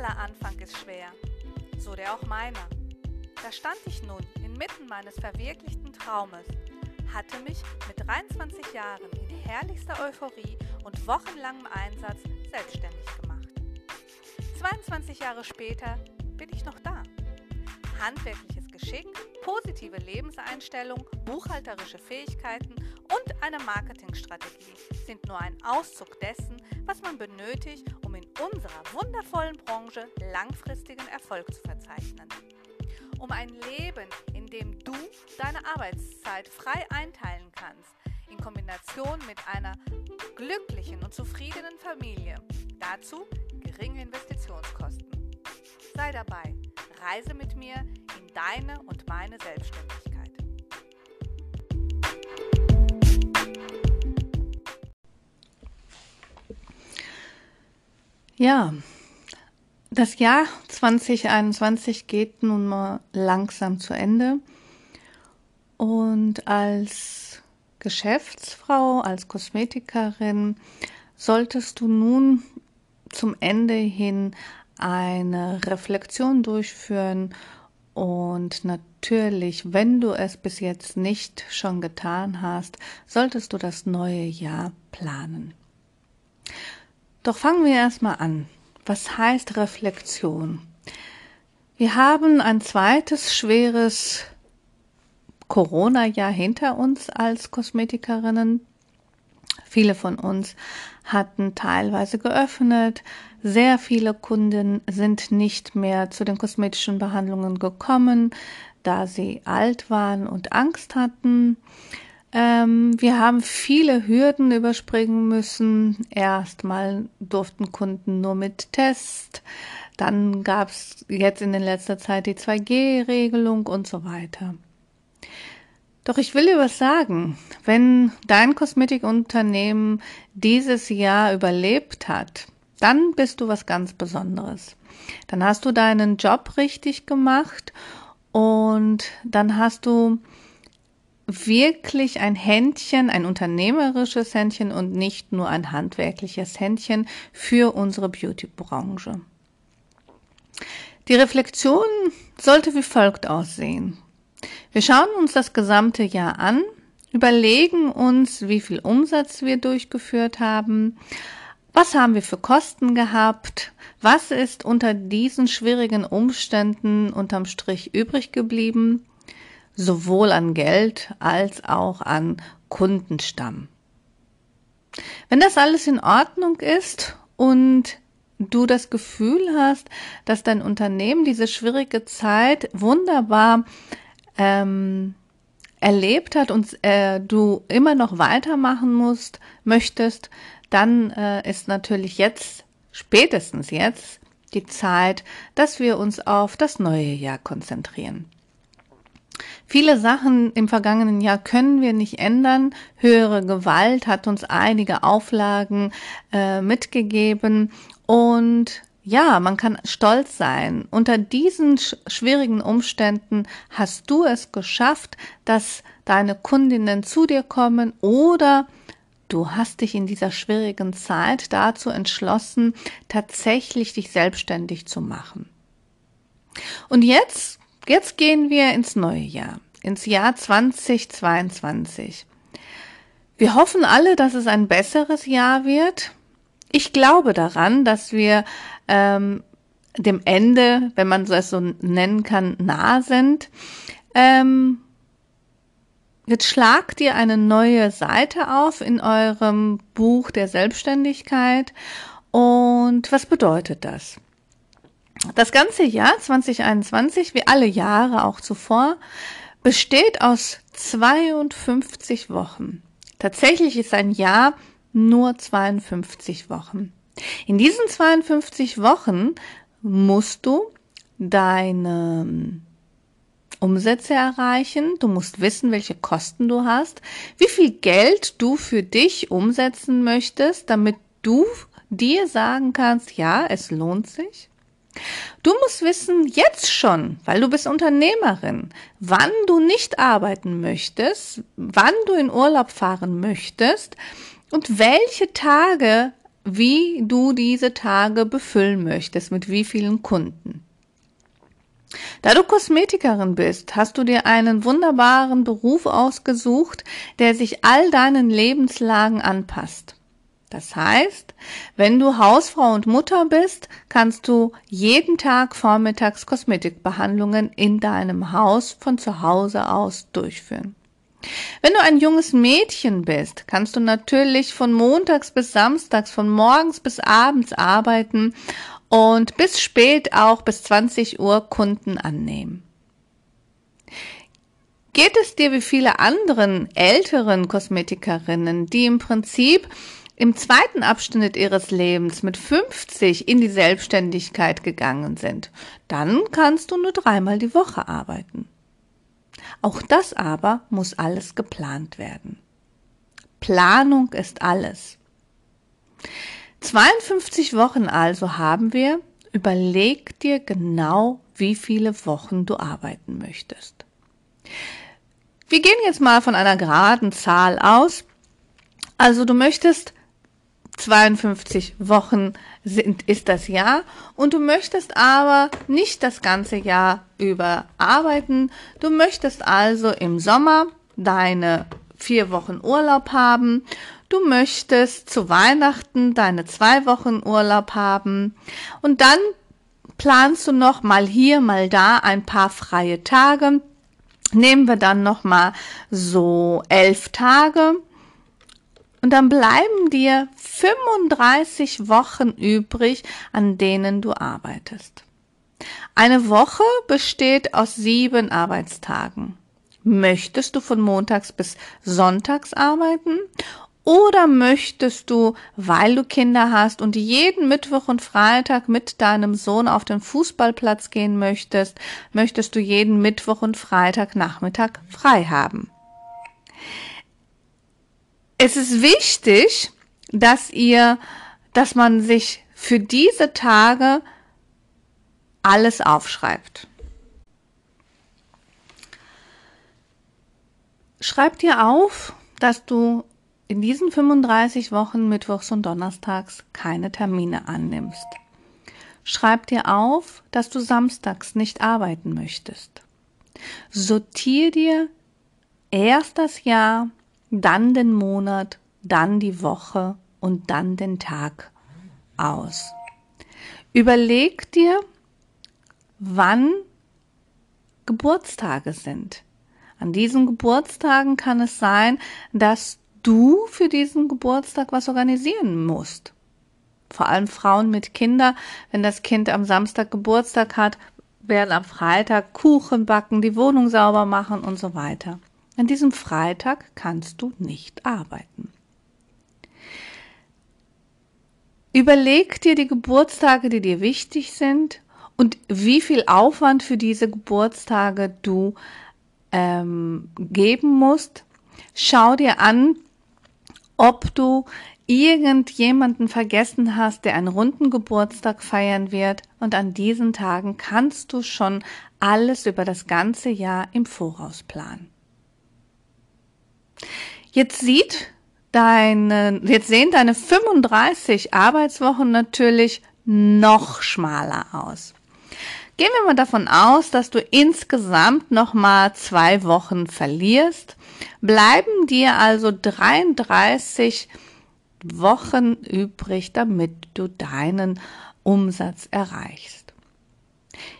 Aller Anfang ist schwer, so der auch meiner. Da stand ich nun inmitten meines verwirklichten Traumes, hatte mich mit 23 Jahren in herrlichster Euphorie und wochenlangem Einsatz selbstständig gemacht. 22 Jahre später bin ich noch da. Handwerkliches Geschick, positive Lebenseinstellung, buchhalterische Fähigkeiten und eine Marketingstrategie sind nur ein Auszug dessen, was man benötigt, um in unserer wundervollen Branche langfristigen Erfolg zu verzeichnen. Um ein Leben, in dem du deine Arbeitszeit frei einteilen kannst, in Kombination mit einer glücklichen und zufriedenen Familie. Dazu geringe Investitionskosten. Sei dabei, reise mit mir in deine und meine Selbstständigkeit. Ja, das Jahr 2021 geht nun mal langsam zu Ende. Und als Geschäftsfrau, als Kosmetikerin solltest du nun zum Ende hin eine Reflexion durchführen und natürlich, wenn du es bis jetzt nicht schon getan hast, solltest du das neue Jahr planen. Doch fangen wir erstmal an. Was heißt Reflexion? Wir haben ein zweites schweres Corona-Jahr hinter uns als Kosmetikerinnen. Viele von uns hatten teilweise geöffnet. Sehr viele Kunden sind nicht mehr zu den kosmetischen Behandlungen gekommen, da sie alt waren und Angst hatten. Ähm, wir haben viele Hürden überspringen müssen. Erstmal durften Kunden nur mit Test, dann gab es jetzt in der letzter Zeit die 2G-Regelung und so weiter. Doch ich will dir was sagen. Wenn dein Kosmetikunternehmen dieses Jahr überlebt hat, dann bist du was ganz Besonderes. Dann hast du deinen Job richtig gemacht und dann hast du wirklich ein Händchen, ein unternehmerisches Händchen und nicht nur ein handwerkliches Händchen für unsere Beauty-Branche. Die Reflexion sollte wie folgt aussehen. Wir schauen uns das gesamte Jahr an, überlegen uns, wie viel Umsatz wir durchgeführt haben, was haben wir für Kosten gehabt, was ist unter diesen schwierigen Umständen unterm Strich übrig geblieben, sowohl an Geld als auch an Kundenstamm. Wenn das alles in Ordnung ist und du das Gefühl hast, dass dein Unternehmen diese schwierige Zeit wunderbar ähm, erlebt hat und äh, du immer noch weitermachen musst, möchtest, dann äh, ist natürlich jetzt, spätestens jetzt, die Zeit, dass wir uns auf das neue Jahr konzentrieren. Viele Sachen im vergangenen Jahr können wir nicht ändern. Höhere Gewalt hat uns einige Auflagen äh, mitgegeben und ja, man kann stolz sein. Unter diesen sch schwierigen Umständen hast du es geschafft, dass deine Kundinnen zu dir kommen oder du hast dich in dieser schwierigen Zeit dazu entschlossen, tatsächlich dich selbstständig zu machen. Und jetzt, jetzt gehen wir ins neue Jahr, ins Jahr 2022. Wir hoffen alle, dass es ein besseres Jahr wird. Ich glaube daran, dass wir ähm, dem Ende, wenn man es so nennen kann, nah sind. Ähm, jetzt schlagt ihr eine neue Seite auf in eurem Buch der Selbstständigkeit. Und was bedeutet das? Das ganze Jahr 2021, wie alle Jahre auch zuvor, besteht aus 52 Wochen. Tatsächlich ist ein Jahr nur 52 Wochen. In diesen 52 Wochen musst du deine ähm, Umsätze erreichen, du musst wissen, welche Kosten du hast, wie viel Geld du für dich umsetzen möchtest, damit du dir sagen kannst, ja, es lohnt sich. Du musst wissen, jetzt schon, weil du bist Unternehmerin, wann du nicht arbeiten möchtest, wann du in Urlaub fahren möchtest und welche Tage wie du diese Tage befüllen möchtest, mit wie vielen Kunden. Da du Kosmetikerin bist, hast du dir einen wunderbaren Beruf ausgesucht, der sich all deinen Lebenslagen anpasst. Das heißt, wenn du Hausfrau und Mutter bist, kannst du jeden Tag vormittags Kosmetikbehandlungen in deinem Haus von zu Hause aus durchführen. Wenn du ein junges Mädchen bist, kannst du natürlich von montags bis samstags, von morgens bis abends arbeiten und bis spät auch bis 20 Uhr Kunden annehmen. Geht es dir wie viele anderen älteren Kosmetikerinnen, die im Prinzip im zweiten Abschnitt ihres Lebens mit 50 in die Selbstständigkeit gegangen sind, dann kannst du nur dreimal die Woche arbeiten. Auch das aber muss alles geplant werden. Planung ist alles. 52 Wochen also haben wir. Überleg dir genau, wie viele Wochen du arbeiten möchtest. Wir gehen jetzt mal von einer geraden Zahl aus. Also du möchtest 52 Wochen sind, ist das Jahr und du möchtest aber nicht das ganze Jahr über arbeiten. Du möchtest also im Sommer deine vier Wochen Urlaub haben. Du möchtest zu Weihnachten deine zwei Wochen Urlaub haben und dann planst du noch mal hier, mal da ein paar freie Tage. Nehmen wir dann noch mal so elf Tage und dann bleiben dir 35 Wochen übrig, an denen du arbeitest. Eine Woche besteht aus sieben Arbeitstagen. Möchtest du von montags bis sonntags arbeiten? Oder möchtest du, weil du Kinder hast und jeden Mittwoch und Freitag mit deinem Sohn auf den Fußballplatz gehen möchtest, möchtest du jeden Mittwoch und Freitag Nachmittag frei haben? Es ist wichtig, dass ihr, dass man sich für diese Tage alles aufschreibt. Schreib dir auf, dass du in diesen 35 Wochen Mittwochs und Donnerstags keine Termine annimmst. Schreib dir auf, dass du samstags nicht arbeiten möchtest. Sortier dir erst das Jahr dann den Monat, dann die Woche und dann den Tag aus. Überleg dir, wann Geburtstage sind. An diesen Geburtstagen kann es sein, dass du für diesen Geburtstag was organisieren musst. Vor allem Frauen mit Kindern, wenn das Kind am Samstag Geburtstag hat, werden am Freitag Kuchen backen, die Wohnung sauber machen und so weiter. An diesem Freitag kannst du nicht arbeiten. Überleg dir die Geburtstage, die dir wichtig sind und wie viel Aufwand für diese Geburtstage du ähm, geben musst. Schau dir an, ob du irgendjemanden vergessen hast, der einen runden Geburtstag feiern wird und an diesen Tagen kannst du schon alles über das ganze Jahr im Voraus planen. Jetzt sieht deine, jetzt sehen deine 35 Arbeitswochen natürlich noch schmaler aus. Gehen wir mal davon aus, dass du insgesamt noch mal zwei Wochen verlierst, bleiben dir also 33 Wochen übrig, damit du deinen Umsatz erreichst.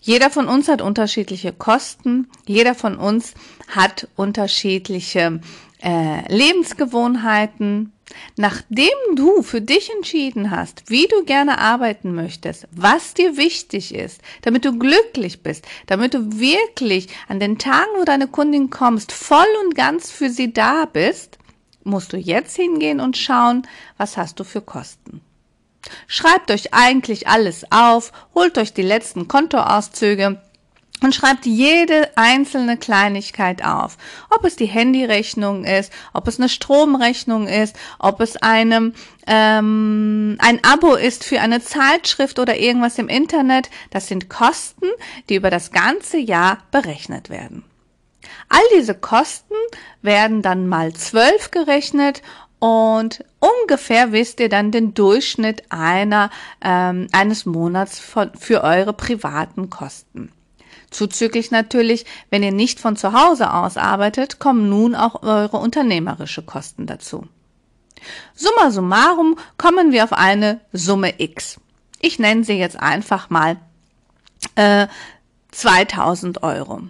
Jeder von uns hat unterschiedliche Kosten, jeder von uns hat unterschiedliche äh, Lebensgewohnheiten, nachdem du für dich entschieden hast, wie du gerne arbeiten möchtest, was dir wichtig ist, damit du glücklich bist, damit du wirklich an den Tagen, wo deine Kundin kommst, voll und ganz für sie da bist, musst du jetzt hingehen und schauen, was hast du für Kosten. Schreibt euch eigentlich alles auf, holt euch die letzten Kontoauszüge, und schreibt jede einzelne Kleinigkeit auf. Ob es die Handyrechnung ist, ob es eine Stromrechnung ist, ob es einem ähm, ein Abo ist für eine Zeitschrift oder irgendwas im Internet. Das sind Kosten, die über das ganze Jahr berechnet werden. All diese Kosten werden dann mal zwölf gerechnet und ungefähr wisst ihr dann den Durchschnitt einer, ähm, eines Monats von, für eure privaten Kosten. Zuzüglich natürlich, wenn ihr nicht von zu Hause aus arbeitet, kommen nun auch eure unternehmerische Kosten dazu. Summa summarum kommen wir auf eine Summe X. Ich nenne sie jetzt einfach mal äh, 2000 Euro.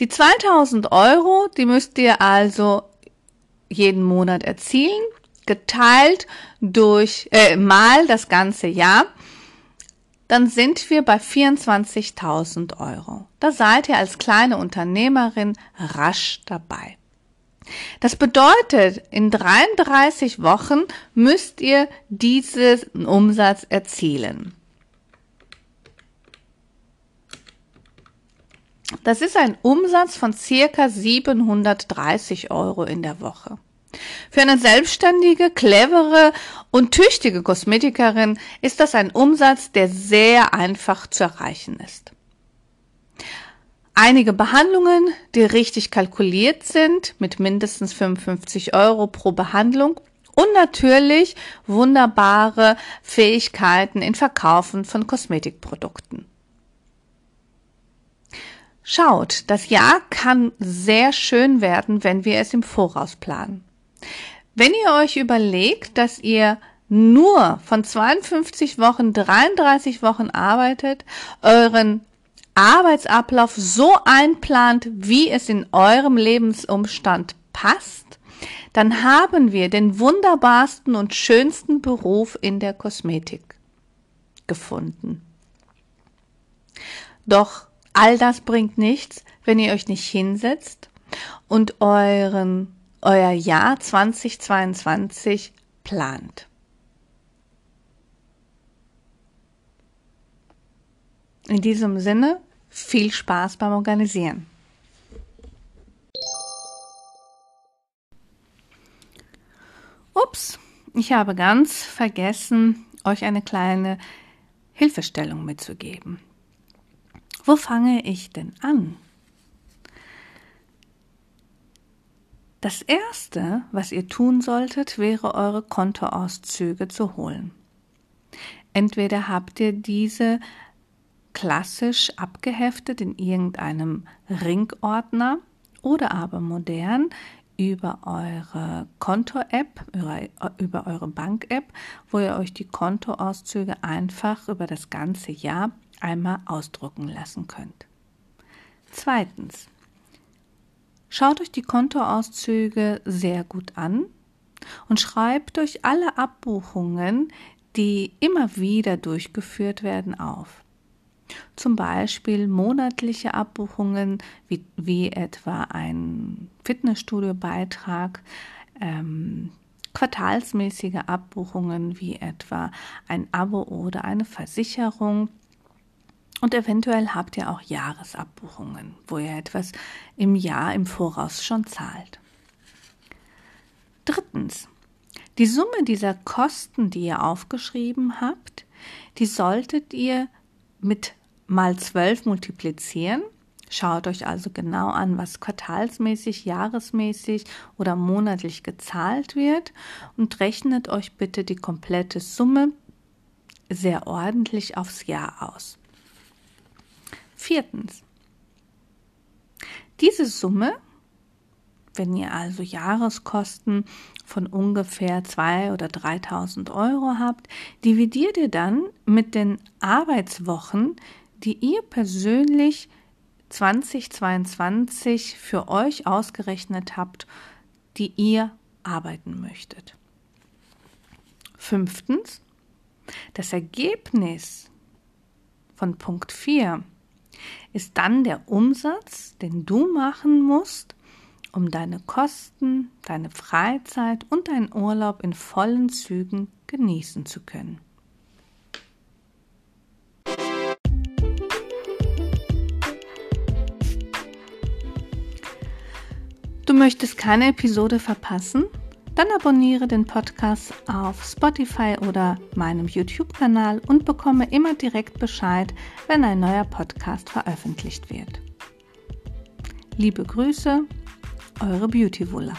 Die 2000 Euro, die müsst ihr also jeden Monat erzielen, geteilt durch äh, mal das ganze Jahr, dann sind wir bei 24.000 Euro. Da seid ihr als kleine Unternehmerin rasch dabei. Das bedeutet, in 33 Wochen müsst ihr diesen Umsatz erzielen. Das ist ein Umsatz von circa 730 Euro in der Woche. Für eine selbstständige, clevere und tüchtige Kosmetikerin ist das ein Umsatz, der sehr einfach zu erreichen ist. Einige Behandlungen, die richtig kalkuliert sind, mit mindestens 55 Euro pro Behandlung und natürlich wunderbare Fähigkeiten in Verkaufen von Kosmetikprodukten. Schaut, das Jahr kann sehr schön werden, wenn wir es im Voraus planen. Wenn ihr euch überlegt, dass ihr nur von 52 Wochen 33 Wochen arbeitet, euren Arbeitsablauf so einplant, wie es in eurem Lebensumstand passt, dann haben wir den wunderbarsten und schönsten Beruf in der Kosmetik gefunden. Doch All das bringt nichts, wenn ihr euch nicht hinsetzt und euren, euer Jahr 2022 plant. In diesem Sinne, viel Spaß beim Organisieren. Ups, ich habe ganz vergessen, euch eine kleine Hilfestellung mitzugeben. Wo fange ich denn an? Das Erste, was ihr tun solltet, wäre eure Kontoauszüge zu holen. Entweder habt ihr diese klassisch abgeheftet in irgendeinem Ringordner oder aber modern über eure Konto-App, über, eure Bank-App, wo ihr euch die Kontoauszüge einfach über das ganze Jahr einmal ausdrucken lassen könnt. Zweitens. Schaut euch die Kontoauszüge sehr gut an und schreibt euch alle Abbuchungen, die immer wieder durchgeführt werden, auf. Zum Beispiel monatliche Abbuchungen wie, wie etwa ein Fitnessstudio-Beitrag, ähm, quartalsmäßige Abbuchungen wie etwa ein Abo oder eine Versicherung und eventuell habt ihr auch Jahresabbuchungen, wo ihr etwas im Jahr im Voraus schon zahlt. Drittens. Die Summe dieser Kosten, die ihr aufgeschrieben habt, die solltet ihr mit mal zwölf multiplizieren. Schaut euch also genau an, was quartalsmäßig, jahresmäßig oder monatlich gezahlt wird und rechnet euch bitte die komplette Summe sehr ordentlich aufs Jahr aus. Viertens. Diese Summe, wenn ihr also Jahreskosten von ungefähr 2.000 oder 3.000 Euro habt, dividiert ihr dann mit den Arbeitswochen, die ihr persönlich 2022 für euch ausgerechnet habt, die ihr arbeiten möchtet. Fünftens, das Ergebnis von Punkt 4 ist dann der Umsatz, den du machen musst, um deine Kosten, deine Freizeit und deinen Urlaub in vollen Zügen genießen zu können. Du möchtest keine Episode verpassen? Dann abonniere den Podcast auf Spotify oder meinem YouTube-Kanal und bekomme immer direkt Bescheid, wenn ein neuer Podcast veröffentlicht wird. Liebe Grüße, eure Beauty Wulla.